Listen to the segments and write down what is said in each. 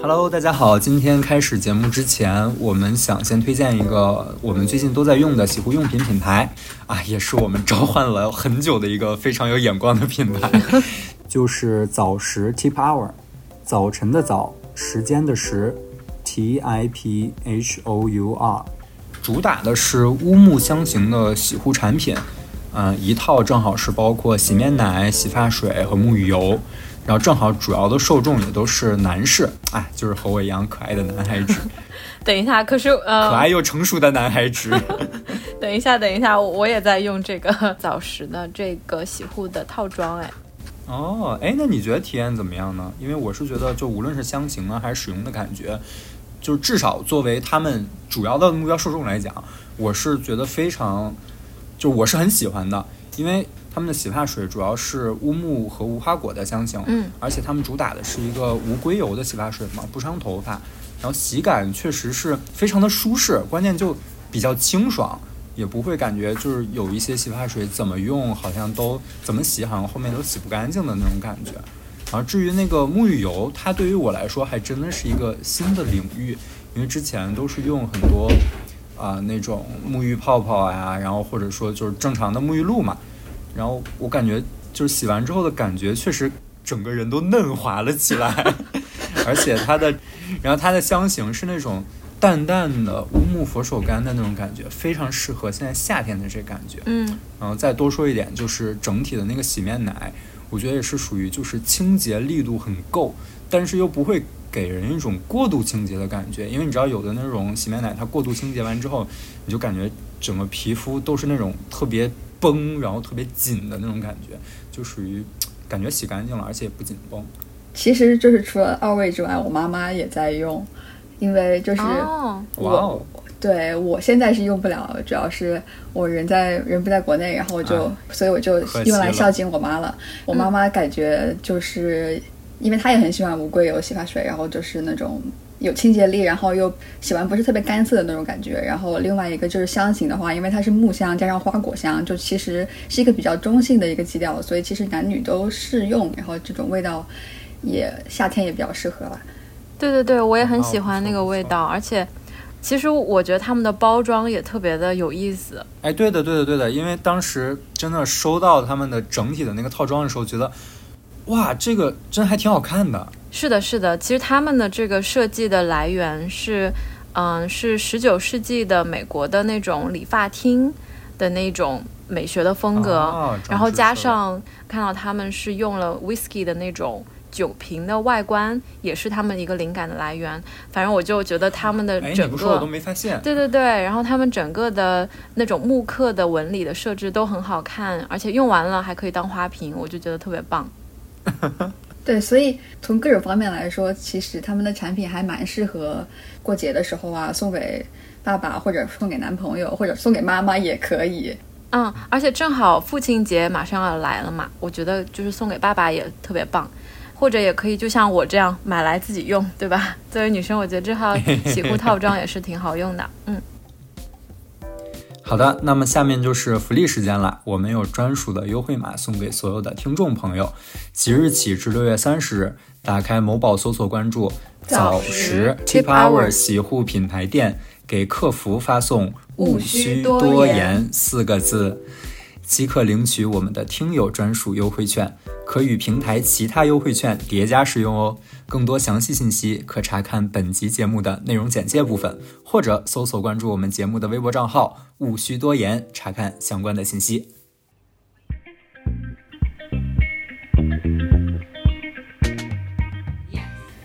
Hello，大家好。今天开始节目之前，我们想先推荐一个我们最近都在用的洗护用品品牌啊，也是我们召唤了很久的一个非常有眼光的品牌，就是早时 Tip Hour，早晨的早，时间的时，T I P H O U R，主打的是乌木香型的洗护产品，嗯，一套正好是包括洗面奶、洗发水和沐浴油。然后正好主要的受众也都是男士，哎，就是和我一样可爱的男孩子。等一下，可是呃，可爱又成熟的男孩子。等一下，等一下，我也在用这个 早时的这个洗护的套装，哎。哦，哎，那你觉得体验怎么样呢？因为我是觉得，就无论是香型啊，还是使用的感觉，就至少作为他们主要的目标受众来讲，我是觉得非常，就我是很喜欢的，因为。他们的洗发水主要是乌木和无花果的香型，嗯，而且他们主打的是一个无硅油的洗发水嘛，不伤头发，然后洗感确实是非常的舒适，关键就比较清爽，也不会感觉就是有一些洗发水怎么用好像都怎么洗好像后面都洗不干净的那种感觉。然后至于那个沐浴油，它对于我来说还真的是一个新的领域，因为之前都是用很多啊那种沐浴泡泡呀，然后或者说就是正常的沐浴露嘛。然后我感觉就是洗完之后的感觉，确实整个人都嫩滑了起来，而且它的，然后它的香型是那种淡淡的乌木佛手柑的那种感觉，非常适合现在夏天的这感觉。嗯，然后再多说一点，就是整体的那个洗面奶，我觉得也是属于就是清洁力度很够，但是又不会给人一种过度清洁的感觉，因为你知道有的那种洗面奶，它过度清洁完之后，你就感觉整个皮肤都是那种特别。绷，然后特别紧的那种感觉，就属于感觉洗干净了，而且也不紧绷。其实就是除了二位之外，我妈妈也在用，因为就是我，对我现在是用不了，主要是我人在人不在国内，然后就所以我就用来孝敬我妈了。我妈妈感觉就是因为她也很喜欢无硅油洗发水，然后就是那种。有清洁力，然后又洗完不是特别干涩的那种感觉。然后另外一个就是香型的话，因为它是木香加上花果香，就其实是一个比较中性的一个基调，所以其实男女都适用。然后这种味道也夏天也比较适合吧。对对对，我也很喜欢那个味道，而且其实我觉得他们的包装也特别的有意思。哎，对的对的对的，因为当时真的收到他们的整体的那个套装的时候，觉得。哇，这个真还挺好看的。是的，是的。其实他们的这个设计的来源是，嗯，是十九世纪的美国的那种理发厅的那种美学的风格，然后加上看到他们是用了 whisky 的那种酒瓶的外观，也是他们一个灵感的来源。反正我就觉得他们的整个，我都没发现。对对对，然后他们整个的那种木刻的纹理的设置都很好看，而且用完了还可以当花瓶，我就觉得特别棒。对，所以从各种方面来说，其实他们的产品还蛮适合过节的时候啊，送给爸爸或者送给男朋友或者送给妈妈也可以。嗯，而且正好父亲节马上要来了嘛，我觉得就是送给爸爸也特别棒，或者也可以就像我这样买来自己用，对吧？作为女生，我觉得这套洗护套装也是挺好用的。嗯。好的，那么下面就是福利时间了。我们有专属的优惠码送给所有的听众朋友，即日起至六月三十日，打开某宝搜索关注“早时 Tip Hour” 洗护品牌店，给客服发送“勿需多言”四个字。即可领取我们的听友专属优惠券，可与平台其他优惠券叠加使用哦。更多详细信息可查看本集节目的内容简介部分，或者搜索关注我们节目的微博账号“勿需多言”查看相关的信息。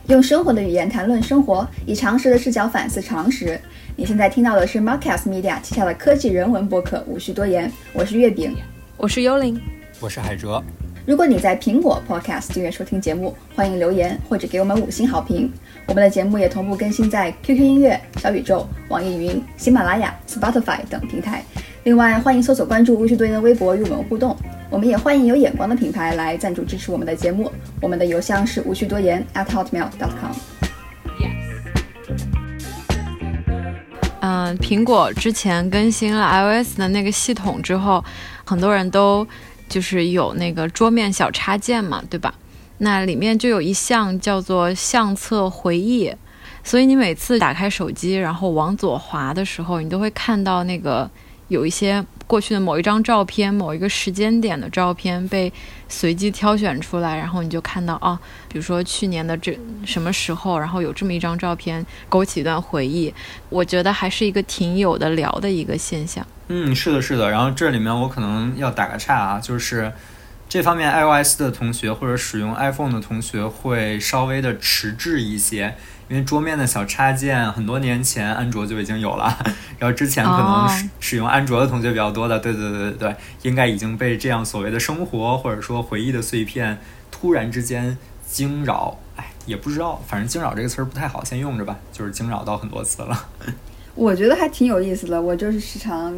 用生活的语言谈论生活，以常识的视角反思常识。你现在听到的是 Marcus Media 旗下的科技人文博客《无需多言》，我是月饼，我是幽灵，我是海哲。如果你在苹果 Podcast 订阅收听节目，欢迎留言或者给我们五星好评。我们的节目也同步更新在 QQ 音乐、小宇宙、网易云、喜马拉雅、Spotify 等平台。另外，欢迎搜索关注《无需多言》的微博与我们互动。我们也欢迎有眼光的品牌来赞助支持我们的节目。我们的邮箱是无需多言 at hotmail.com。嗯，苹果之前更新了 iOS 的那个系统之后，很多人都就是有那个桌面小插件嘛，对吧？那里面就有一项叫做相册回忆，所以你每次打开手机，然后往左滑的时候，你都会看到那个有一些过去的某一张照片、某一个时间点的照片被随机挑选出来，然后你就看到啊，比如说去年的这什么时候，然后有这么一张照片勾起一段回忆，我觉得还是一个挺有的聊的一个现象。嗯，是的，是的。然后这里面我可能要打个岔啊，就是这方面 iOS 的同学或者使用 iPhone 的同学会稍微的迟滞一些，因为桌面的小插件很多年前安卓就已经有了，然后之前可能使用安卓的同学比较多的，对对对对对，应该已经被这样所谓的生活或者说回忆的碎片突然之间惊扰，哎，也不知道，反正惊扰这个词儿不太好，先用着吧，就是惊扰到很多次了。我觉得还挺有意思的，我就是时常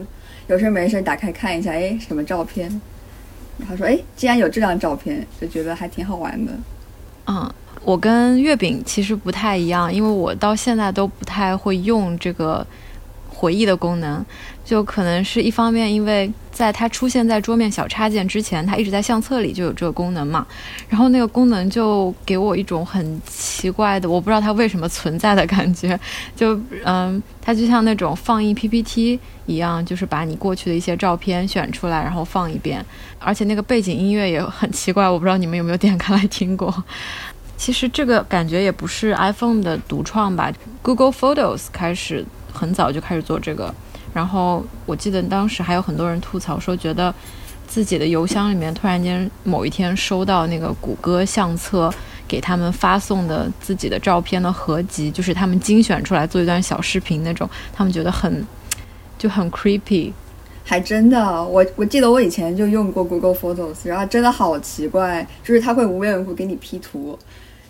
有事没事打开看一下，哎，什么照片？他说，哎，既然有这张照片，就觉得还挺好玩的。嗯，我跟月饼其实不太一样，因为我到现在都不太会用这个回忆的功能。就可能是一方面，因为在它出现在桌面小插件之前，它一直在相册里就有这个功能嘛。然后那个功能就给我一种很奇怪的，我不知道它为什么存在的感觉。就嗯，它就像那种放映 PPT 一样，就是把你过去的一些照片选出来，然后放一遍。而且那个背景音乐也很奇怪，我不知道你们有没有点开来听过。其实这个感觉也不是 iPhone 的独创吧，Google Photos 开始很早就开始做这个。然后我记得当时还有很多人吐槽说，觉得自己的邮箱里面突然间某一天收到那个谷歌相册给他们发送的自己的照片的合集，就是他们精选出来做一段小视频那种，他们觉得很就很 creepy。还真的，我我记得我以前就用过 Google Photos，然后真的好奇怪，就是它会无缘无故给你 P 图。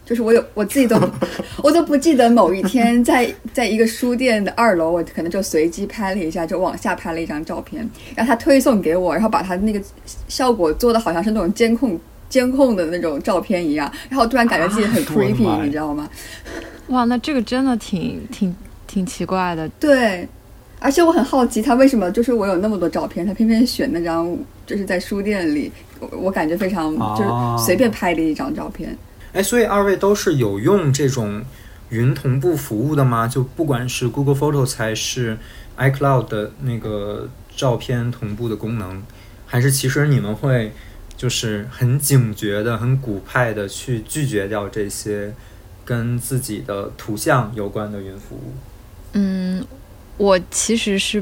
就是我有我自己都，我都不记得某一天在在一个书店的二楼，我可能就随机拍了一下，就往下拍了一张照片，然后他推送给我，然后把他那个效果做的好像是那种监控监控的那种照片一样，然后突然感觉自己很 creepy，你知道吗？哇，那这个真的挺挺挺奇怪的。对，而且我很好奇他为什么就是我有那么多照片，他偏偏选那张就是在书店里，我我感觉非常就是随便拍的一张照片。哎，所以二位都是有用这种云同步服务的吗？就不管是 Google Photo 还是 iCloud 的那个照片同步的功能，还是其实你们会就是很警觉的、很古派的去拒绝掉这些跟自己的图像有关的云服务？嗯，我其实是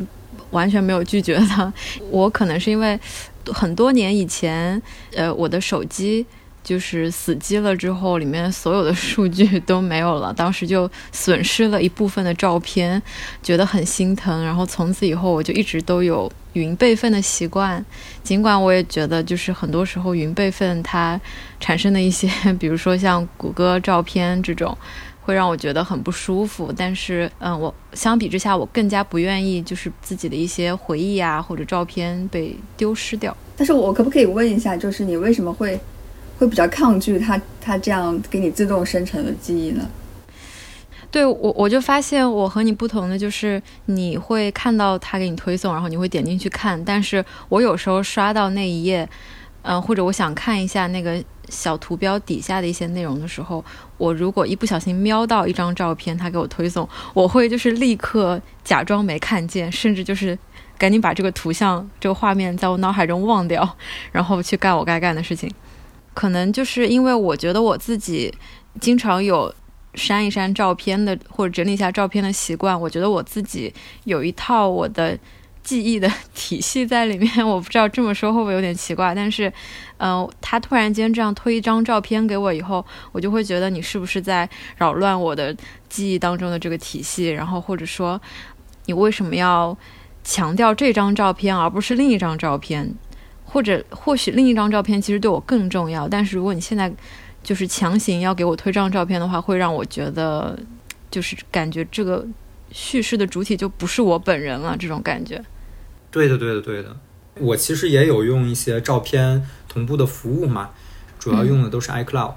完全没有拒绝的。我可能是因为很多年以前，呃，我的手机。就是死机了之后，里面所有的数据都没有了，当时就损失了一部分的照片，觉得很心疼。然后从此以后，我就一直都有云备份的习惯。尽管我也觉得，就是很多时候云备份它产生的一些，比如说像谷歌照片这种，会让我觉得很不舒服。但是，嗯，我相比之下，我更加不愿意就是自己的一些回忆啊或者照片被丢失掉。但是我可不可以问一下，就是你为什么会？会比较抗拒它，它这样给你自动生成的记忆呢？对我，我就发现我和你不同的就是，你会看到它给你推送，然后你会点进去看。但是我有时候刷到那一页，嗯，或者我想看一下那个小图标底下的一些内容的时候，我如果一不小心瞄到一张照片，它给我推送，我会就是立刻假装没看见，甚至就是赶紧把这个图像、这个画面在我脑海中忘掉，然后去干我该干的事情。可能就是因为我觉得我自己经常有删一删照片的或者整理一下照片的习惯，我觉得我自己有一套我的记忆的 体系在里面。我不知道这么说会不会有点奇怪，但是，嗯，他突然间这样推一张照片给我以后，我就会觉得你是不是在扰乱我的记忆当中的这个体系？然后或者说，你为什么要强调这张照片而不是另一张照片？或者或许另一张照片其实对我更重要，但是如果你现在就是强行要给我推这张照片的话，会让我觉得就是感觉这个叙事的主体就不是我本人了，这种感觉。对的，对的，对的。我其实也有用一些照片同步的服务嘛，主要用的都是 iCloud。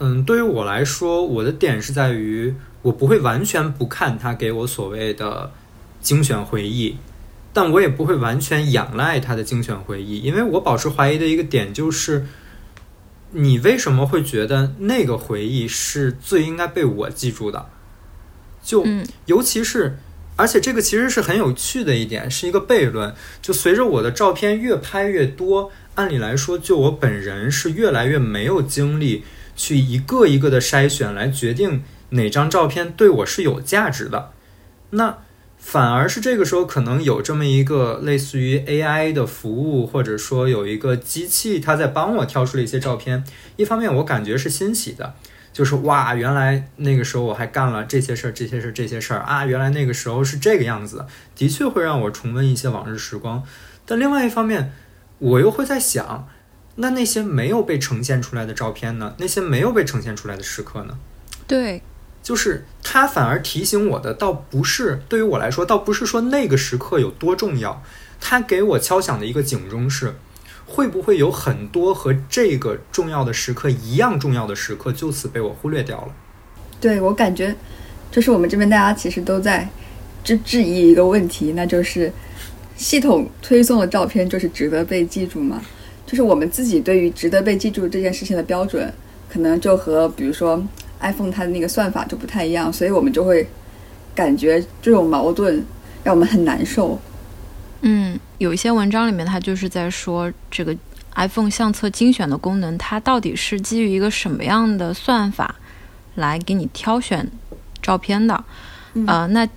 嗯，对于我来说，我的点是在于我不会完全不看它给我所谓的精选回忆。但我也不会完全仰赖他的精选回忆，因为我保持怀疑的一个点就是，你为什么会觉得那个回忆是最应该被我记住的？就尤其是，而且这个其实是很有趣的一点，是一个悖论。就随着我的照片越拍越多，按理来说，就我本人是越来越没有精力去一个一个的筛选来决定哪张照片对我是有价值的。那反而是这个时候，可能有这么一个类似于 AI 的服务，或者说有一个机器，它在帮我挑出了一些照片。一方面，我感觉是欣喜的，就是哇，原来那个时候我还干了这些事儿、这些事儿、这些事儿啊，原来那个时候是这个样子，的确会让我重温一些往日时光。但另外一方面，我又会在想，那那些没有被呈现出来的照片呢？那些没有被呈现出来的时刻呢？对。就是他反而提醒我的，倒不是对于我来说，倒不是说那个时刻有多重要。他给我敲响的一个警钟是，会不会有很多和这个重要的时刻一样重要的时刻，就此被我忽略掉了？对我感觉，就是我们这边大家其实都在质质疑一个问题，那就是系统推送的照片就是值得被记住吗？就是我们自己对于值得被记住这件事情的标准，可能就和比如说。iPhone 它的那个算法就不太一样，所以我们就会感觉这种矛盾让我们很难受。嗯，有一些文章里面，它就是在说这个 iPhone 相册精选的功能，它到底是基于一个什么样的算法来给你挑选照片的？呃，那。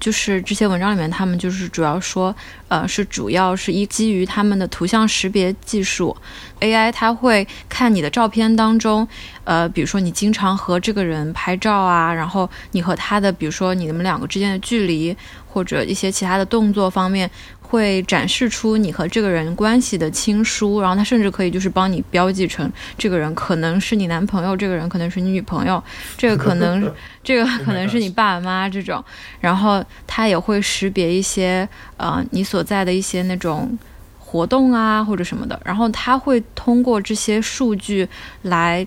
就是这些文章里面，他们就是主要说，呃，是主要是依基于他们的图像识别技术，AI 它会看你的照片当中，呃，比如说你经常和这个人拍照啊，然后你和他的，比如说你们两个之间的距离，或者一些其他的动作方面。会展示出你和这个人关系的亲疏，然后他甚至可以就是帮你标记成这个人可能是你男朋友，这个人可能是你女朋友，这个可能 这个可能是你爸爸妈妈这种，然后他也会识别一些呃你所在的一些那种活动啊或者什么的，然后他会通过这些数据来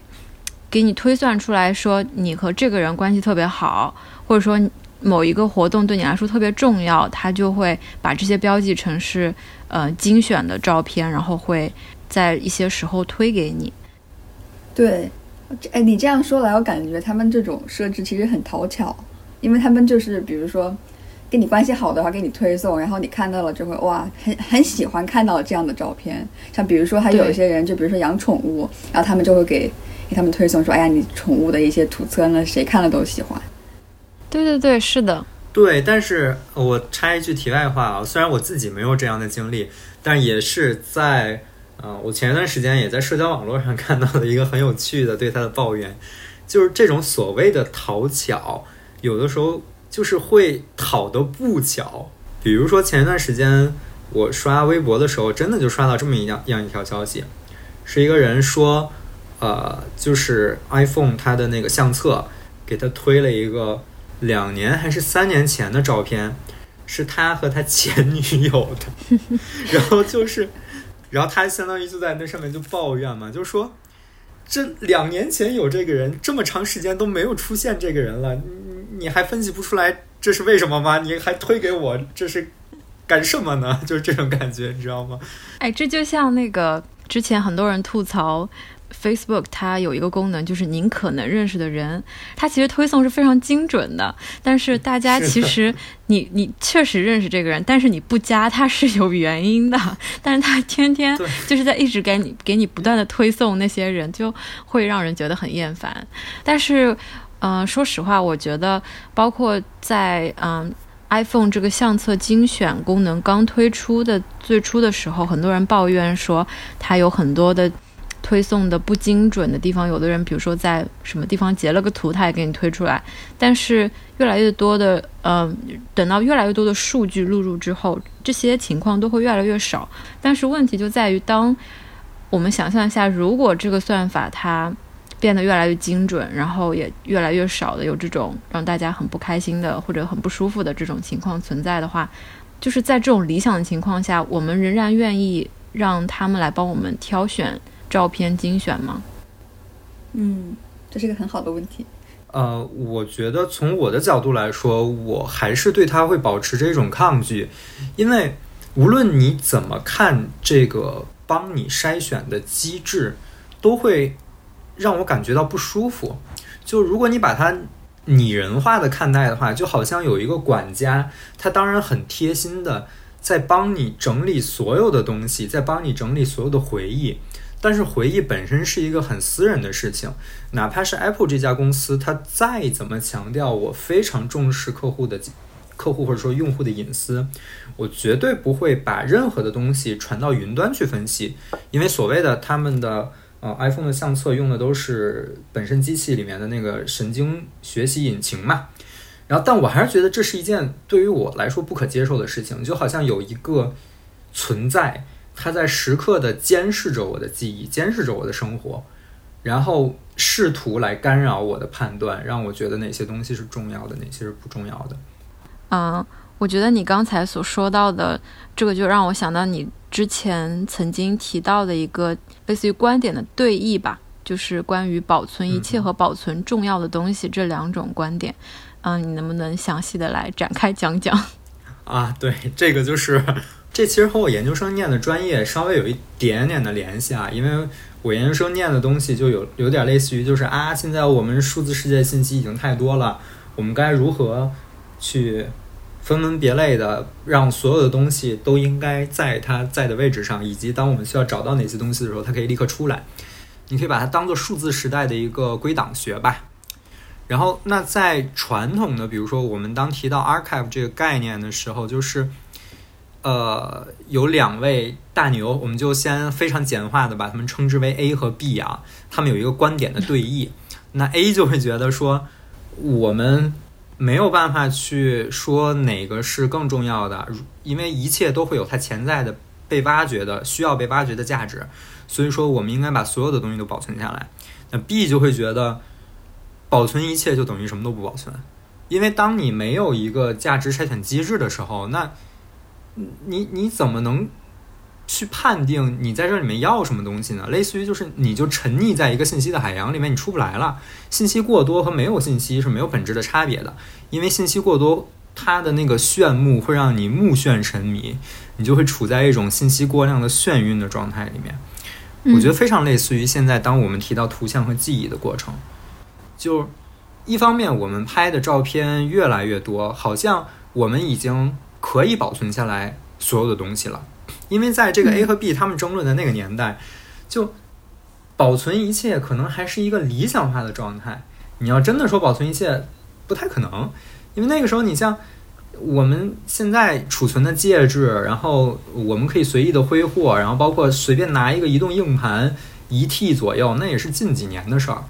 给你推算出来说你和这个人关系特别好，或者说。某一个活动对你来说特别重要，他就会把这些标记成是呃精选的照片，然后会在一些时候推给你。对，哎，你这样说来，我感觉他们这种设置其实很讨巧，因为他们就是比如说跟你关系好的话给你推送，然后你看到了就会哇，很很喜欢看到这样的照片。像比如说还有一些人，就比如说养宠物，然后他们就会给给他们推送说，哎呀，你宠物的一些图册呢，谁看了都喜欢。对对对，是的，对。但是我插一句题外话啊，虽然我自己没有这样的经历，但也是在呃，我前一段时间也在社交网络上看到了一个很有趣的对他的抱怨，就是这种所谓的讨巧，有的时候就是会讨的不巧。比如说前一段时间我刷微博的时候，真的就刷到这么一样样一条消息，是一个人说，呃，就是 iPhone 它的那个相册给他推了一个。两年还是三年前的照片，是他和他前女友的，然后就是，然后他相当于就在那上面就抱怨嘛，就说这两年前有这个人，这么长时间都没有出现这个人了，你你还分析不出来这是为什么吗？你还推给我，这是干什么呢？就是这种感觉，你知道吗？哎，这就像那个之前很多人吐槽。Facebook 它有一个功能，就是您可能认识的人，它其实推送是非常精准的。但是 大家其实你你确实认识这个人，但是你不加他是有原因的。但是他天天就是在一直给你给你不断的推送那些人，就会让人觉得很厌烦。但是，嗯，说实话，我觉得包括在嗯 iPhone 这个相册精选功能刚推出的最初的时候，很多人抱怨说它有很多的。推送的不精准的地方，有的人比如说在什么地方截了个图，他也给你推出来。但是越来越多的，呃，等到越来越多的数据录入之后，这些情况都会越来越少。但是问题就在于，当我们想象一下，如果这个算法它变得越来越精准，然后也越来越少的有这种让大家很不开心的或者很不舒服的这种情况存在的话，就是在这种理想的情况下，我们仍然愿意让他们来帮我们挑选。照片精选吗？嗯，这是个很好的问题。呃，我觉得从我的角度来说，我还是对它会保持这种抗拒，因为无论你怎么看这个帮你筛选的机制，都会让我感觉到不舒服。就如果你把它拟人化的看待的话，就好像有一个管家，他当然很贴心的在帮你整理所有的东西，在帮你整理所有的回忆。但是回忆本身是一个很私人的事情，哪怕是 Apple 这家公司，它再怎么强调我非常重视客户的客户或者说用户的隐私，我绝对不会把任何的东西传到云端去分析，因为所谓的他们的呃 iPhone 的相册用的都是本身机器里面的那个神经学习引擎嘛，然后但我还是觉得这是一件对于我来说不可接受的事情，就好像有一个存在。他在时刻的监视着我的记忆，监视着我的生活，然后试图来干扰我的判断，让我觉得哪些东西是重要的，哪些是不重要的。嗯，我觉得你刚才所说到的这个，就让我想到你之前曾经提到的一个类似于观点的对弈吧，就是关于保存一切和保存重要的东西这两种观点。嗯，你能不能详细的来展开讲讲？啊，对，这个就是。这其实和我研究生念的专业稍微有一点点的联系啊，因为我研究生念的东西就有有点类似于，就是啊，现在我们数字世界信息已经太多了，我们该如何去分门别类的让所有的东西都应该在它在的位置上，以及当我们需要找到哪些东西的时候，它可以立刻出来。你可以把它当做数字时代的一个归档学吧。然后，那在传统的，比如说我们当提到 archive 这个概念的时候，就是。呃，有两位大牛，我们就先非常简化的把他们称之为 A 和 B 啊。他们有一个观点的对弈。那 A 就会觉得说，我们没有办法去说哪个是更重要的，因为一切都会有它潜在的被挖掘的、需要被挖掘的价值。所以说，我们应该把所有的东西都保存下来。那 B 就会觉得，保存一切就等于什么都不保存，因为当你没有一个价值筛选机制的时候，那你你怎么能去判定你在这里面要什么东西呢？类似于就是你就沉溺在一个信息的海洋里面，你出不来了。信息过多和没有信息是没有本质的差别的，因为信息过多，它的那个炫目会让你目眩沉迷，你就会处在一种信息过量的眩晕的状态里面。我觉得非常类似于现在当我们提到图像和记忆的过程，就一方面我们拍的照片越来越多，好像我们已经。可以保存下来所有的东西了，因为在这个 A 和 B 他们争论的那个年代，就保存一切可能还是一个理想化的状态。你要真的说保存一切，不太可能，因为那个时候你像我们现在储存的介质，然后我们可以随意的挥霍，然后包括随便拿一个移动硬盘一 T 左右，那也是近几年的事儿。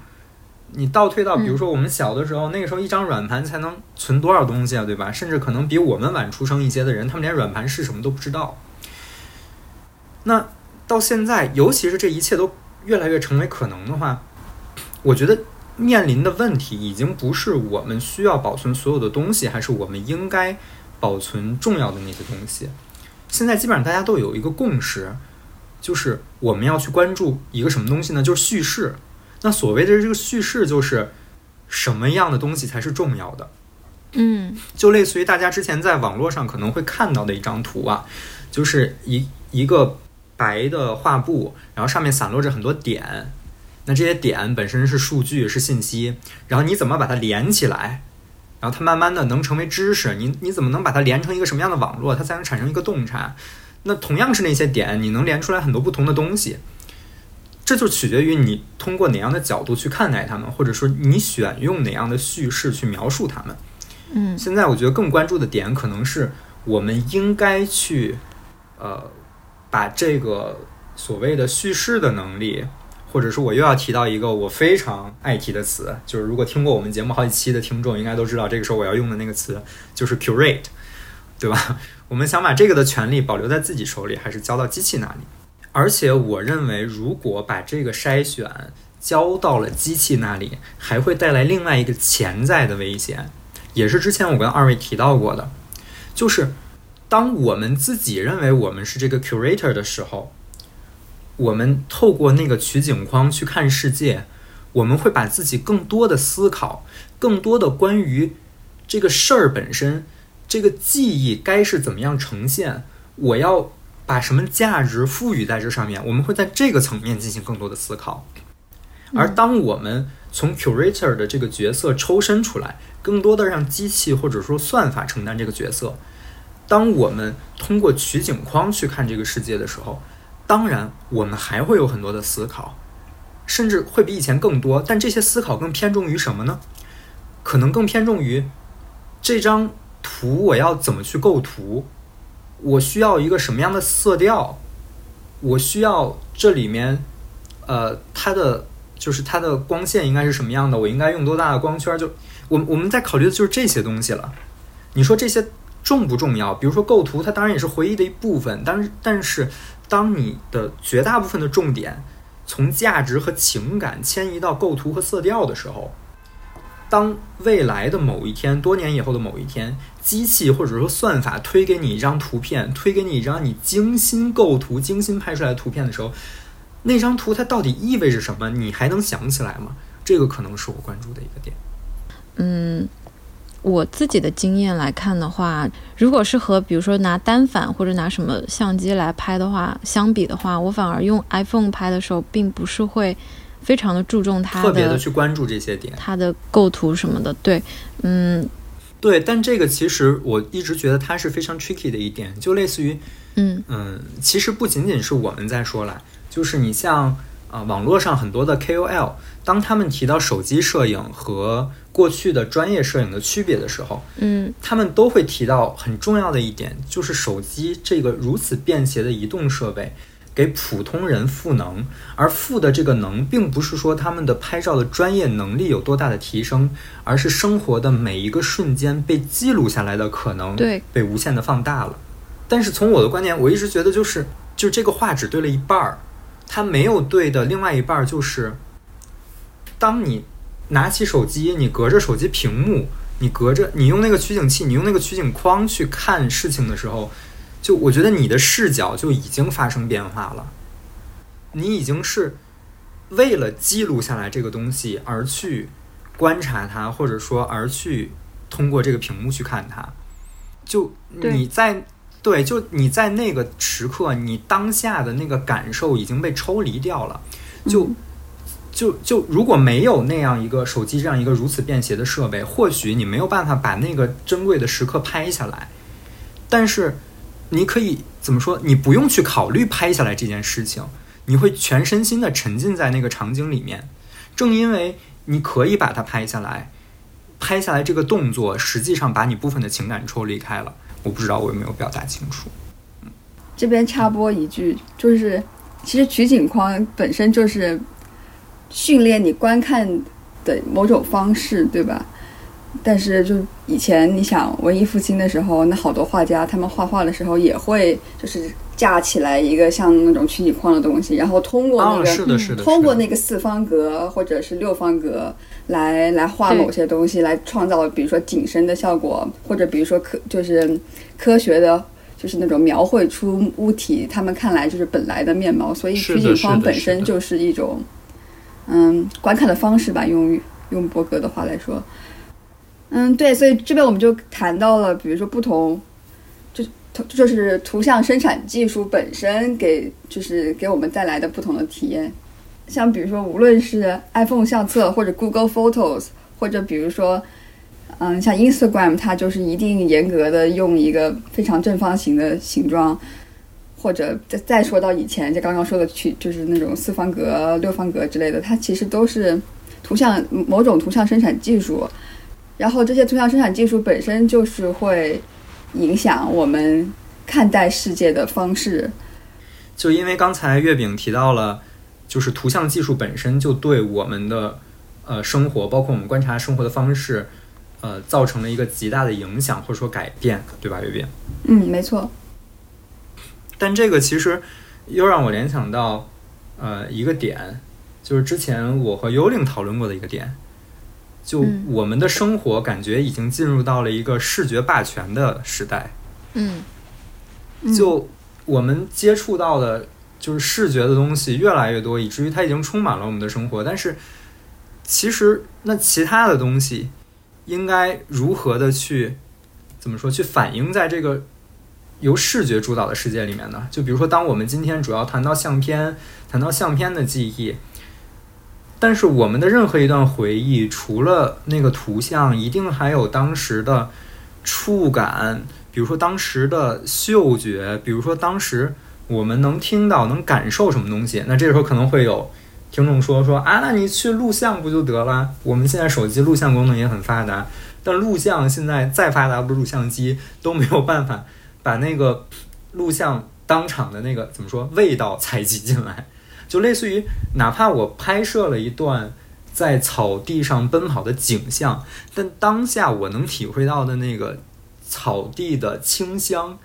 你倒退到，比如说我们小的时候，那个时候一张软盘才能存多少东西啊，对吧？甚至可能比我们晚出生一些的人，他们连软盘是什么都不知道。那到现在，尤其是这一切都越来越成为可能的话，我觉得面临的问题已经不是我们需要保存所有的东西，还是我们应该保存重要的那些东西。现在基本上大家都有一个共识，就是我们要去关注一个什么东西呢？就是叙事。那所谓的这个叙事，就是什么样的东西才是重要的？嗯，就类似于大家之前在网络上可能会看到的一张图啊，就是一一个白的画布，然后上面散落着很多点，那这些点本身是数据是信息，然后你怎么把它连起来，然后它慢慢的能成为知识，你你怎么能把它连成一个什么样的网络，它才能产生一个洞察？那同样是那些点，你能连出来很多不同的东西。这就取决于你通过哪样的角度去看待他们，或者说你选用哪样的叙事去描述他们。嗯，现在我觉得更关注的点可能是我们应该去，呃，把这个所谓的叙事的能力，或者说我又要提到一个我非常爱提的词，就是如果听过我们节目好几期的听众应该都知道，这个时候我要用的那个词就是 curate，对吧？我们想把这个的权利保留在自己手里，还是交到机器那里？而且我认为，如果把这个筛选交到了机器那里，还会带来另外一个潜在的危险，也是之前我跟二位提到过的，就是当我们自己认为我们是这个 curator 的时候，我们透过那个取景框去看世界，我们会把自己更多的思考，更多的关于这个事儿本身，这个记忆该是怎么样呈现，我要。把什么价值赋予在这上面？我们会在这个层面进行更多的思考。而当我们从 curator 的这个角色抽身出来，更多的让机器或者说算法承担这个角色。当我们通过取景框去看这个世界的时候，当然我们还会有很多的思考，甚至会比以前更多。但这些思考更偏重于什么呢？可能更偏重于这张图我要怎么去构图，我需要一个什么样的色调，我需要这里面呃它的就是它的光线应该是什么样的，我应该用多大的光圈？就我我们在考虑的就是这些东西了。你说这些。重不重要？比如说构图，它当然也是回忆的一部分。但是但是，当你的绝大部分的重点从价值和情感迁移到构图和色调的时候，当未来的某一天，多年以后的某一天，机器或者说算法推给你一张图片，推给你一张你精心构图、精心拍出来的图片的时候，那张图它到底意味着什么？你还能想起来吗？这个可能是我关注的一个点。嗯。我自己的经验来看的话，如果是和比如说拿单反或者拿什么相机来拍的话，相比的话，我反而用 iPhone 拍的时候，并不是会非常的注重它特别的去关注这些点，它的构图什么的。对，嗯，对，但这个其实我一直觉得它是非常 tricky 的一点，就类似于，嗯嗯，其实不仅仅是我们在说了，就是你像。啊，网络上很多的 KOL，当他们提到手机摄影和过去的专业摄影的区别的时候，嗯，他们都会提到很重要的一点，就是手机这个如此便携的移动设备给普通人赋能，而赋的这个能，并不是说他们的拍照的专业能力有多大的提升，而是生活的每一个瞬间被记录下来的可能，对，被无限的放大了。但是从我的观点，我一直觉得就是，就这个话只对了一半儿。它没有对的另外一半儿，就是当你拿起手机，你隔着手机屏幕，你隔着你用那个取景器，你用那个取景框去看事情的时候，就我觉得你的视角就已经发生变化了。你已经是为了记录下来这个东西而去观察它，或者说而去通过这个屏幕去看它。就你在。对，就你在那个时刻，你当下的那个感受已经被抽离掉了。就就就，如果没有那样一个手机这样一个如此便携的设备，或许你没有办法把那个珍贵的时刻拍下来。但是你可以怎么说？你不用去考虑拍下来这件事情，你会全身心的沉浸在那个场景里面。正因为你可以把它拍下来，拍下来这个动作，实际上把你部分的情感抽离开了。我不知道我有没有表达清楚。这边插播一句，就是其实取景框本身就是训练你观看的某种方式，对吧？但是就以前你想文艺复兴的时候，那好多画家他们画画的时候也会就是架起来一个像那种取景框的东西，然后通过那个通过那个四方格或者是六方格来来画某些东西，来创造比如说景深的效果，或者比如说科就是科学的，就是那种描绘出物体他们看来就是本来的面貌。所以取景框本身就是一种嗯观看的方式吧，用用伯格的话来说。嗯，对，所以这边我们就谈到了，比如说不同，就就是图像生产技术本身给就是给我们带来的不同的体验，像比如说无论是 iPhone 相册或者 Google Photos，或者比如说，嗯，像 Instagram，它就是一定严格的用一个非常正方形的形状，或者再再说到以前就刚刚说的去就是那种四方格、六方格之类的，它其实都是图像某种图像生产技术。然后这些图像生产技术本身就是会影响我们看待世界的方式。就因为刚才月饼提到了，就是图像技术本身就对我们的呃生活，包括我们观察生活的方式，呃，造成了一个极大的影响或者说改变，对吧，月饼？嗯，没错。但这个其实又让我联想到呃一个点，就是之前我和幽灵讨论过的一个点。就我们的生活感觉已经进入到了一个视觉霸权的时代。嗯，就我们接触到的，就是视觉的东西越来越多，以至于它已经充满了我们的生活。但是，其实那其他的东西应该如何的去怎么说？去反映在这个由视觉主导的世界里面呢？就比如说，当我们今天主要谈到相片，谈到相片的记忆。但是我们的任何一段回忆，除了那个图像，一定还有当时的触感，比如说当时的嗅觉，比如说当时我们能听到、能感受什么东西。那这时候可能会有听众说说啊，那你去录像不就得了？我们现在手机录像功能也很发达，但录像现在再发达的录像机都没有办法把那个录像当场的那个怎么说味道采集进来。就类似于，哪怕我拍摄了一段在草地上奔跑的景象，但当下我能体会到的那个草地的清香，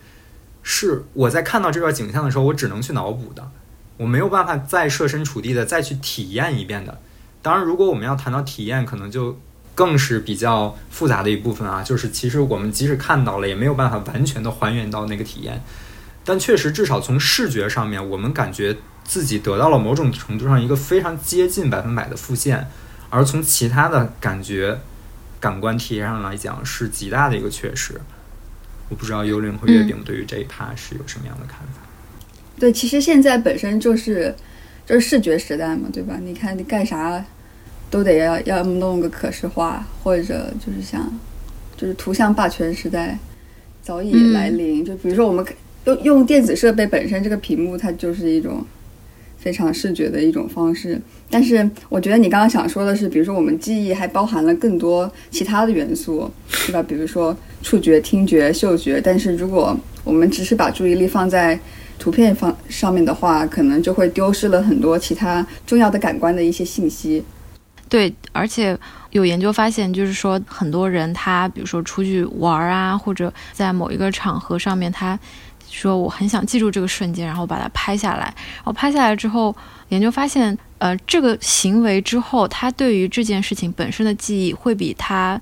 是我在看到这段景象的时候，我只能去脑补的，我没有办法再设身处地的再去体验一遍的。当然，如果我们要谈到体验，可能就更是比较复杂的一部分啊。就是其实我们即使看到了，也没有办法完全的还原到那个体验，但确实至少从视觉上面，我们感觉。自己得到了某种程度上一个非常接近百分百的复现，而从其他的感觉、感官体验上来讲，是极大的一个缺失。我不知道幽灵和月饼对于这一趴是有什么样的看法？对，其实现在本身就是就是视觉时代嘛，对吧？你看你干啥都得要要弄个可视化，或者就是像就是图像霸权时代早已来临。就比如说我们用用电子设备本身，这个屏幕它就是一种。非常视觉的一种方式，但是我觉得你刚刚想说的是，比如说我们记忆还包含了更多其他的元素，对吧？比如说触觉、听觉、嗅觉。但是如果我们只是把注意力放在图片方上面的话，可能就会丢失了很多其他重要的感官的一些信息。对，而且有研究发现，就是说很多人他比如说出去玩啊，或者在某一个场合上面，他。说我很想记住这个瞬间，然后把它拍下来。然后拍下来之后，研究发现，呃，这个行为之后，他对于这件事情本身的记忆会比他，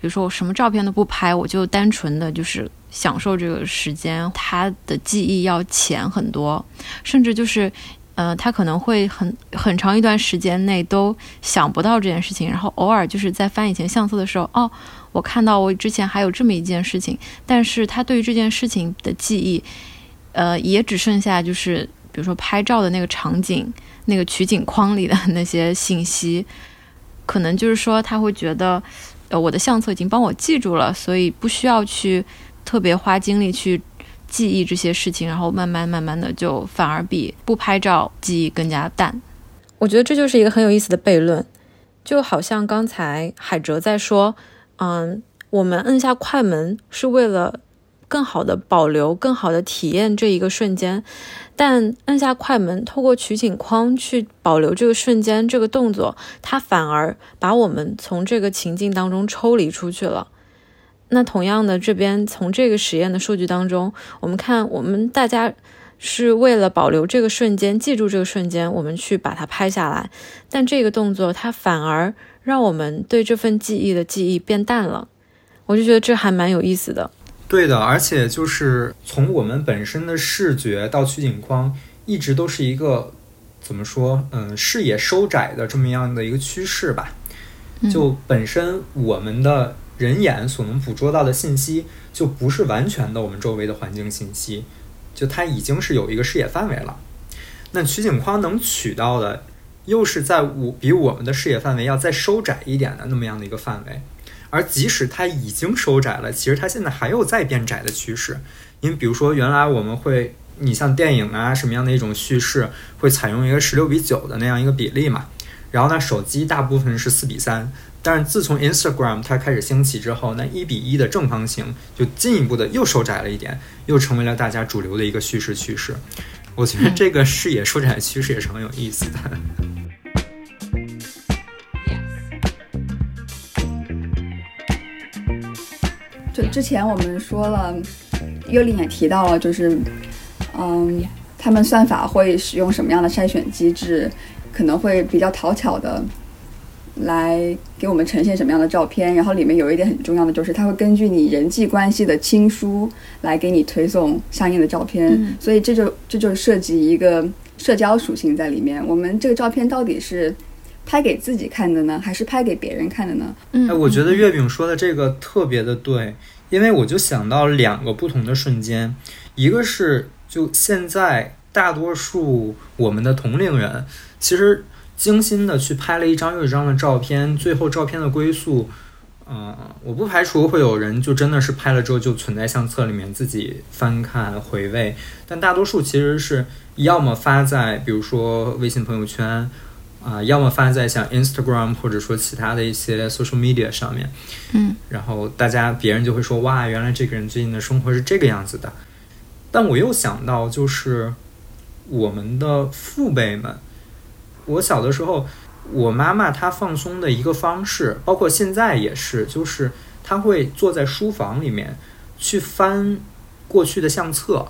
比如说我什么照片都不拍，我就单纯的就是享受这个时间，他的记忆要浅很多，甚至就是。呃，他可能会很很长一段时间内都想不到这件事情，然后偶尔就是在翻以前相册的时候，哦，我看到我之前还有这么一件事情，但是他对于这件事情的记忆，呃，也只剩下就是比如说拍照的那个场景、那个取景框里的 那些信息，可能就是说他会觉得，呃，我的相册已经帮我记住了，所以不需要去特别花精力去。记忆这些事情，然后慢慢慢慢的就反而比不拍照记忆更加淡。我觉得这就是一个很有意思的悖论，就好像刚才海哲在说，嗯，我们摁下快门是为了更好的保留、更好的体验这一个瞬间，但摁下快门，透过取景框去保留这个瞬间这个动作，它反而把我们从这个情境当中抽离出去了。那同样的，这边从这个实验的数据当中，我们看，我们大家是为了保留这个瞬间，记住这个瞬间，我们去把它拍下来。但这个动作，它反而让我们对这份记忆的记忆变淡了。我就觉得这还蛮有意思的。对的，而且就是从我们本身的视觉到取景框，一直都是一个怎么说，嗯，视野收窄的这么样的一个趋势吧。就本身我们的。人眼所能捕捉到的信息就不是完全的我们周围的环境信息，就它已经是有一个视野范围了。那取景框能取到的，又是在我比我们的视野范围要再收窄一点的那么样的一个范围。而即使它已经收窄了，其实它现在还有再变窄的趋势。因为比如说，原来我们会，你像电影啊什么样的一种叙事，会采用一个十六比九的那样一个比例嘛。然后呢，手机大部分是四比三。但是自从 Instagram 它开始兴起之后，那一比一的正方形就进一步的又收窄了一点，又成为了大家主流的一个叙事趋势。我觉得这个视野收窄趋势也是很有意思的。就之前我们说了，幽灵也提到了，就是嗯，他们算法会使用什么样的筛选机制，可能会比较讨巧的。来给我们呈现什么样的照片？然后里面有一点很重要的就是，它会根据你人际关系的亲疏来给你推送相应的照片。所以这就这就涉及一个社交属性在里面。我们这个照片到底是拍给自己看的呢，还是拍给别人看的呢？哎，我觉得月饼说的这个特别的对，因为我就想到两个不同的瞬间，一个是就现在大多数我们的同龄人其实。精心的去拍了一张又一张的照片，最后照片的归宿，嗯，我不排除会有人就真的是拍了之后就存在相册里面自己翻看回味，但大多数其实是要么发在比如说微信朋友圈。啊，要么发在像 Instagram 或者说其他的一些 social media 上面，嗯，然后大家别人就会说哇，原来这个人最近的生活是这个样子的。但我又想到，就是我们的父辈们，我小的时候，我妈妈她放松的一个方式，包括现在也是，就是她会坐在书房里面去翻过去的相册。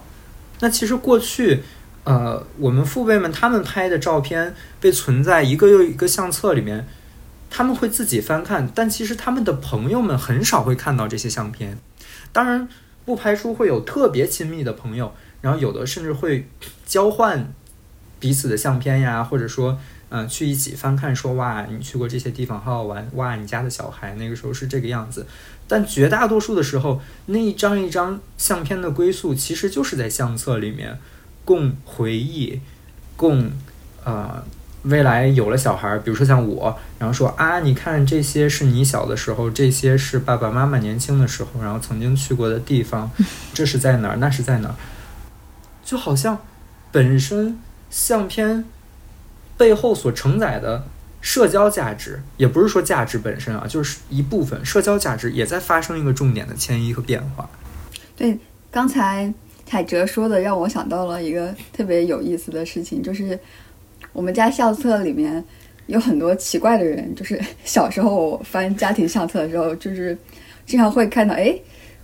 那其实过去。呃，我们父辈们他们拍的照片被存在一个又一个相册里面，他们会自己翻看，但其实他们的朋友们很少会看到这些相片。当然，不排除会有特别亲密的朋友，然后有的甚至会交换彼此的相片呀，或者说，嗯，去一起翻看，说哇，你去过这些地方，好好玩，哇，你家的小孩那个时候是这个样子。但绝大多数的时候，那一张一张相片的归宿其实就是在相册里面。共回忆，共呃，未来有了小孩，比如说像我，然后说啊，你看这些是你小的时候，这些是爸爸妈妈年轻的时候，然后曾经去过的地方，这是在哪儿，那是在哪儿，就好像本身相片背后所承载的社交价值，也不是说价值本身啊，就是一部分社交价值也在发生一个重点的迁移和变化。对，刚才。凯哲说的让我想到了一个特别有意思的事情，就是我们家相册里面有很多奇怪的人。就是小时候我翻家庭相册的时候，就是经常会看到，哎，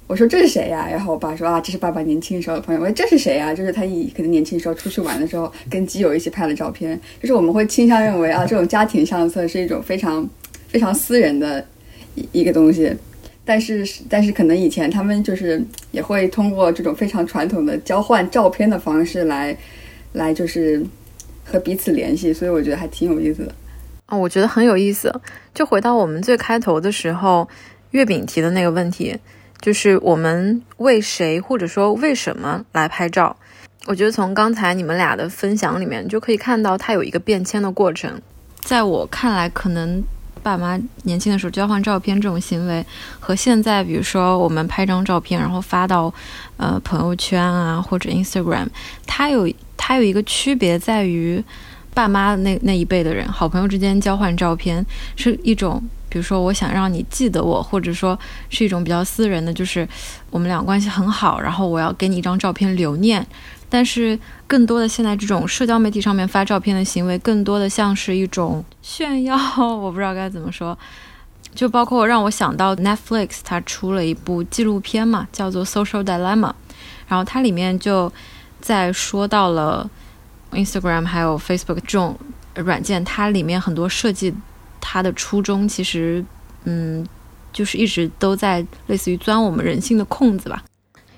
我说这是谁呀？然后我爸说啊，这是爸爸年轻时候的朋友。我说这是谁呀？就是他一可能年轻时候出去玩的时候 跟基友一起拍的照片。就是我们会倾向认为啊，这种家庭相册是一种非常非常私人的一一个东西。但是，但是可能以前他们就是也会通过这种非常传统的交换照片的方式来，来就是和彼此联系，所以我觉得还挺有意思的。哦，我觉得很有意思。就回到我们最开头的时候，月饼提的那个问题，就是我们为谁或者说为什么来拍照？我觉得从刚才你们俩的分享里面就可以看到，它有一个变迁的过程。在我看来，可能。爸妈年轻的时候交换照片这种行为，和现在比如说我们拍张照片然后发到呃朋友圈啊或者 Instagram，它有它有一个区别在于，爸妈那那一辈的人，好朋友之间交换照片是一种，比如说我想让你记得我，或者说是一种比较私人的，就是我们俩关系很好，然后我要给你一张照片留念。但是，更多的现在这种社交媒体上面发照片的行为，更多的像是一种炫耀，我不知道该怎么说。就包括让我想到 Netflix，它出了一部纪录片嘛，叫做《Social Dilemma》，然后它里面就在说到了 Instagram 还有 Facebook 这种软件，它里面很多设计，他的初衷其实，嗯，就是一直都在类似于钻我们人性的空子吧。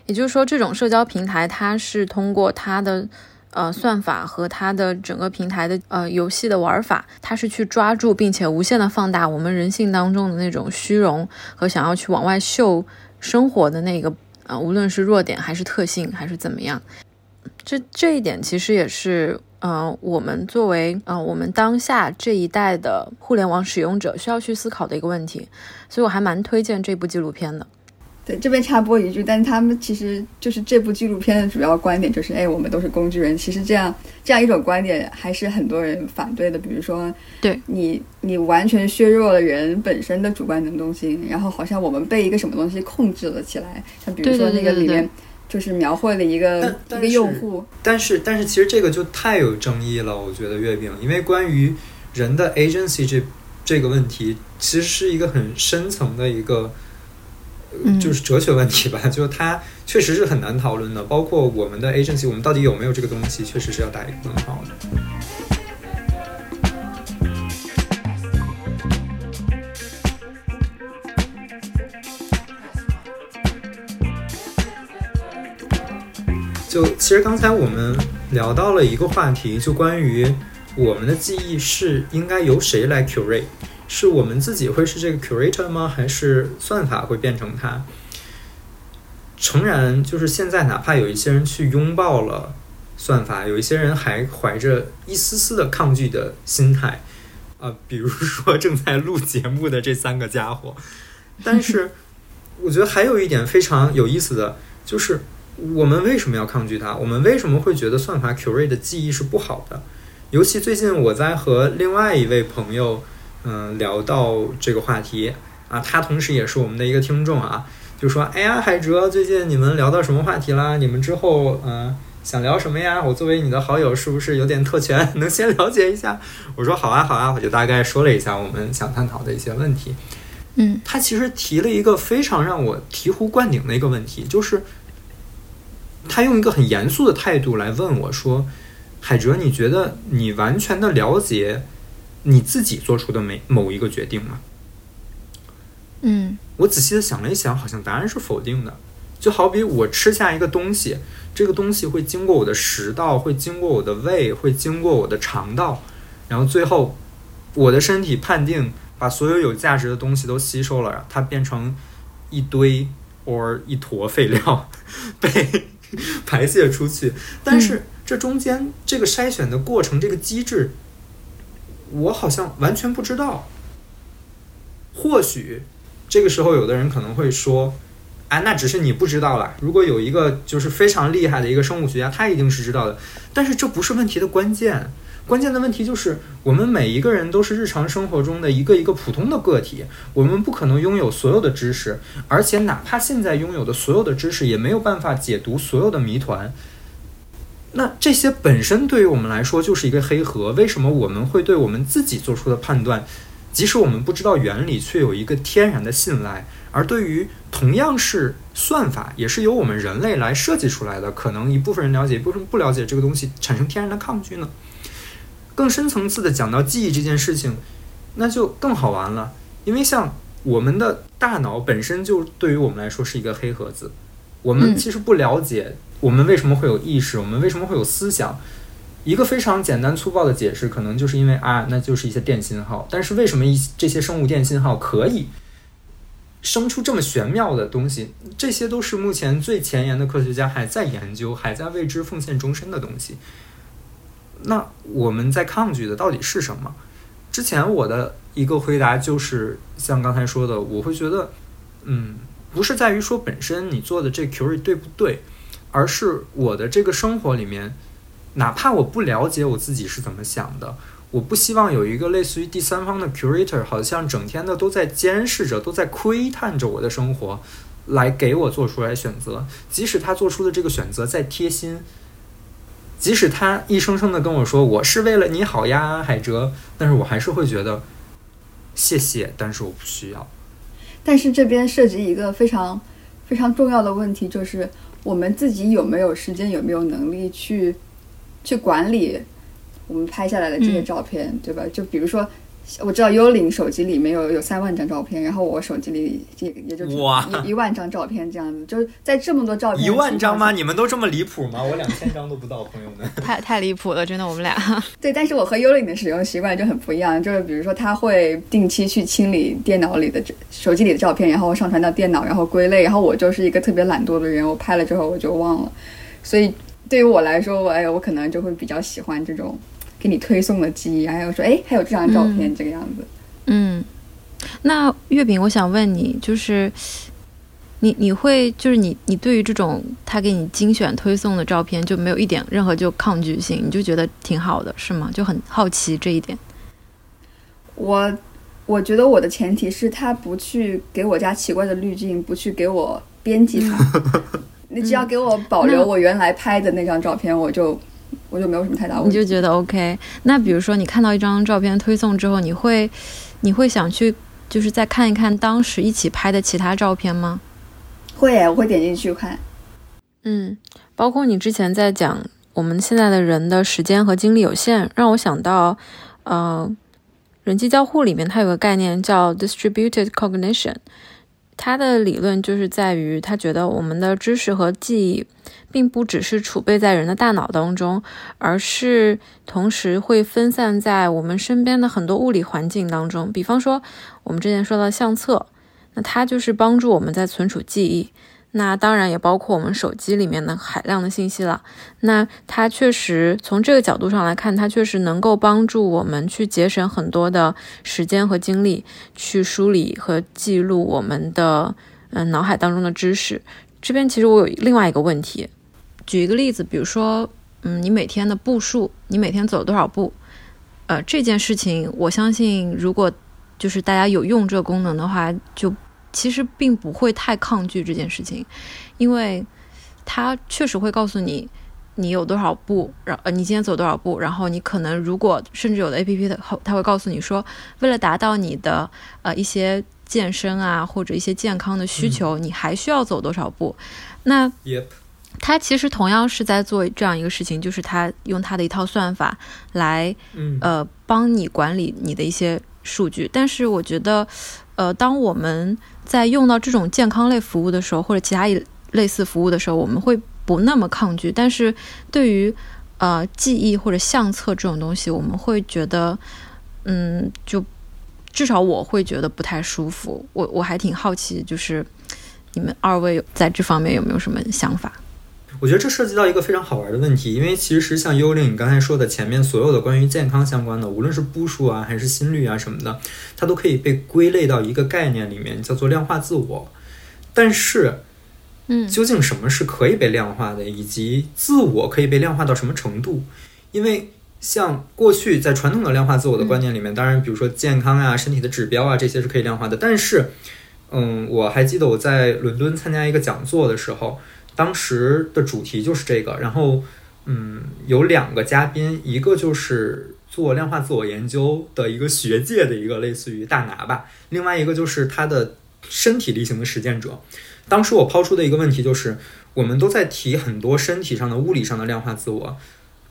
也就是说，这种社交平台它是通过它的呃算法和它的整个平台的呃游戏的玩法，它是去抓住并且无限的放大我们人性当中的那种虚荣和想要去往外秀生活的那个呃，无论是弱点还是特性还是怎么样，这这一点其实也是呃我们作为呃我们当下这一代的互联网使用者需要去思考的一个问题，所以我还蛮推荐这部纪录片的。对，这边插播一句，但是他们其实就是这部纪录片的主要观点就是，哎，我们都是工具人。其实这样这样一种观点还是很多人反对的。比如说，对你你完全削弱了人本身的主观能动性，然后好像我们被一个什么东西控制了起来。像比如说那个里面就是描绘了一个一个用户，但是但是其实这个就太有争议了，我觉得月饼，因为关于人的 agency 这这个问题，其实是一个很深层的一个。就是哲学问题吧，就是它确实是很难讨论的。包括我们的 agency，我们到底有没有这个东西，确实是要打一个问号的。就其实刚才我们聊到了一个话题，就关于我们的记忆是应该由谁来 curate。是我们自己会是这个 curator 吗？还是算法会变成它？诚然，就是现在，哪怕有一些人去拥抱了算法，有一些人还怀着一丝丝的抗拒的心态。啊，比如说 正在录节目的这三个家伙。但是，我觉得还有一点非常有意思的就是，我们为什么要抗拒它？我们为什么会觉得算法 curate 的记忆是不好的？尤其最近我在和另外一位朋友，嗯，聊到这个话题啊，他同时也是我们的一个听众啊，就说：“哎呀，海哲，最近你们聊到什么话题啦？你们之后嗯想聊什么呀？我作为你的好友，是不是有点特权，能先了解一下？”我说：“好啊，好啊。”我就大概说了一下我们想探讨的一些问题。嗯，他其实提了一个非常让我醍醐灌顶的一个问题，就是他用一个很严肃的态度来问我说。海哲，你觉得你完全的了解你自己做出的每某一个决定吗？嗯，我仔细的想了一想，好像答案是否定的。就好比我吃下一个东西，这个东西会经过我的食道，会经过我的胃，会经过我的肠道，然后最后我的身体判定把所有有价值的东西都吸收了，它变成一堆或一坨废料 被 排泄出去，但是。这中间这个筛选的过程，这个机制，我好像完全不知道。或许这个时候，有的人可能会说：“哎，那只是你不知道了。如果有一个就是非常厉害的一个生物学家，他一定是知道的。”但是这不是问题的关键，关键的问题就是我们每一个人都是日常生活中的一个一个普通的个体，我们不可能拥有所有的知识，而且哪怕现在拥有的所有的知识，也没有办法解读所有的谜团。那这些本身对于我们来说就是一个黑盒。为什么我们会对我们自己做出的判断，即使我们不知道原理，却有一个天然的信赖？而对于同样是算法，也是由我们人类来设计出来的，可能一部分人了解，一部分不了解这个东西，产生天然的抗拒呢？更深层次的讲到记忆这件事情，那就更好玩了。因为像我们的大脑本身就对于我们来说是一个黑盒子，我们其实不了解。我们为什么会有意识？我们为什么会有思想？一个非常简单粗暴的解释，可能就是因为啊，那就是一些电信号。但是为什么一这些生物电信号可以生出这么玄妙的东西？这些都是目前最前沿的科学家还在研究、还在为之奉献终身的东西。那我们在抗拒的到底是什么？之前我的一个回答就是像刚才说的，我会觉得，嗯，不是在于说本身你做的这 query 对不对。而是我的这个生活里面，哪怕我不了解我自己是怎么想的，我不希望有一个类似于第三方的 curator，好像整天的都在监视着、都在窥探着我的生活，来给我做出来选择。即使他做出的这个选择再贴心，即使他一声声的跟我说我是为了你好呀，海哲，但是我还是会觉得谢谢，但是我不需要。但是这边涉及一个非常非常重要的问题，就是。我们自己有没有时间，有没有能力去去管理我们拍下来的这些照片，对吧？就比如说，我知道幽灵手机里面有有三万张照片，然后我手机里也也就哇一万张照片这样子，就是在这么多照片一万张吗？你们都这么离谱吗？我两千张都不到，朋友们，太太离谱了，真的，我们俩。对，但是我和幽灵的使用习惯就很不一样，就是比如说他会定期去清理电脑里的手机里的照片，然后上传到电脑，然后归类，然后我就是一个特别懒惰的人，我拍了之后我就忘了，所以对于我来说，我哎，我可能就会比较喜欢这种。给你推送的记忆，还有说，哎，还有这张照片，这个样子。嗯，那月饼，我想问你，就是你你会就是你你对于这种他给你精选推送的照片，就没有一点任何就抗拒性，你就觉得挺好的，是吗？就很好奇这一点。我我觉得我的前提是他不去给我加奇怪的滤镜，不去给我编辑它。你只要给我保留我原来拍的那张照片，我就。我就没有什么太大问题。你就觉得 OK？那比如说你看到一张照片推送之后，你会，你会想去，就是再看一看当时一起拍的其他照片吗？会，我会点进去看。嗯，包括你之前在讲我们现在的人的时间和精力有限，让我想到，呃，人机交互里面它有个概念叫 distributed cognition。他的理论就是在于，他觉得我们的知识和记忆，并不只是储备在人的大脑当中，而是同时会分散在我们身边的很多物理环境当中。比方说，我们之前说到相册，那它就是帮助我们在存储记忆。那当然也包括我们手机里面的海量的信息了。那它确实从这个角度上来看，它确实能够帮助我们去节省很多的时间和精力，去梳理和记录我们的嗯脑海当中的知识。这边其实我有另外一个问题，举一个例子，比如说嗯你每天的步数，你每天走多少步？呃这件事情，我相信如果就是大家有用这个功能的话，就。其实并不会太抗拒这件事情，因为它确实会告诉你你有多少步，然呃你今天走多少步，然后你可能如果甚至有的 A P P 它它会告诉你说，为了达到你的呃一些健身啊或者一些健康的需求，你还需要走多少步。那它其实同样是在做这样一个事情，就是它用它的一套算法来呃帮你管理你的一些数据，但是我觉得。呃，当我们在用到这种健康类服务的时候，或者其他一类似服务的时候，我们会不那么抗拒。但是，对于呃记忆或者相册这种东西，我们会觉得，嗯，就至少我会觉得不太舒服。我我还挺好奇，就是你们二位在这方面有没有什么想法？我觉得这涉及到一个非常好玩的问题，因为其实像幽灵你刚才说的前面所有的关于健康相关的，无论是步数啊还是心率啊什么的，它都可以被归类到一个概念里面，叫做量化自我。但是，嗯，究竟什么是可以被量化的，以及自我可以被量化到什么程度？因为像过去在传统的量化自我的观念里面，当然比如说健康啊、身体的指标啊这些是可以量化的。但是，嗯，我还记得我在伦敦参加一个讲座的时候。当时的主题就是这个，然后，嗯，有两个嘉宾，一个就是做量化自我研究的一个学界的一个类似于大拿吧，另外一个就是他的身体力行的实践者。当时我抛出的一个问题就是，我们都在提很多身体上的、物理上的量化自我，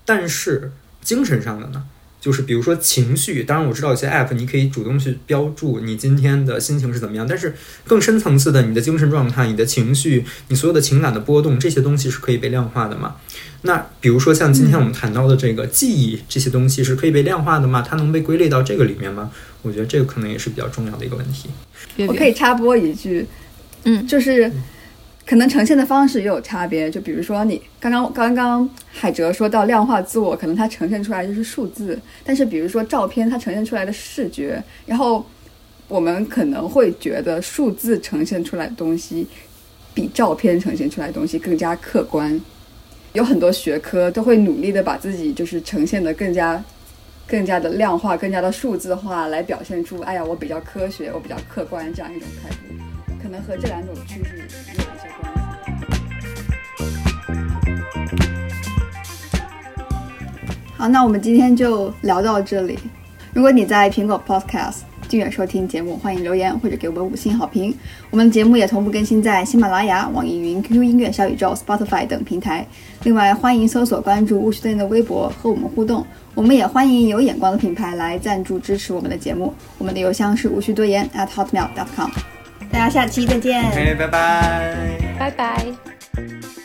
但是精神上的呢？就是比如说情绪，当然我知道有些 app 你可以主动去标注你今天的心情是怎么样，但是更深层次的，你的精神状态、你的情绪、你所有的情感的波动，这些东西是可以被量化的吗？那比如说像今天我们谈到的这个记忆，这些东西是可以被量化的吗？它能被归类到这个里面吗？我觉得这个可能也是比较重要的一个问题。我可以插播一句，嗯，就是。可能呈现的方式也有差别，就比如说你刚刚刚刚海哲说到量化自我，可能它呈现出来就是数字，但是比如说照片它呈现出来的视觉，然后我们可能会觉得数字呈现出来的东西比照片呈现出来的东西更加客观。有很多学科都会努力的把自己就是呈现的更加更加的量化、更加的数字化，来表现出哎呀我比较科学，我比较客观这样一种态度，可能和这两种趋势好，那我们今天就聊到这里。如果你在苹果 Podcast 订阅收听节目，欢迎留言或者给我们五星好评。我们的节目也同步更新在喜马拉雅、网易云、QQ 音乐、小宇宙、Spotify 等平台。另外，欢迎搜索关注“务虚多言”的微博和我们互动。我们也欢迎有眼光的品牌来赞助支持我们的节目。我们的邮箱是无需多言 at hotmail.com。大家下期再见。OK，拜拜，拜拜。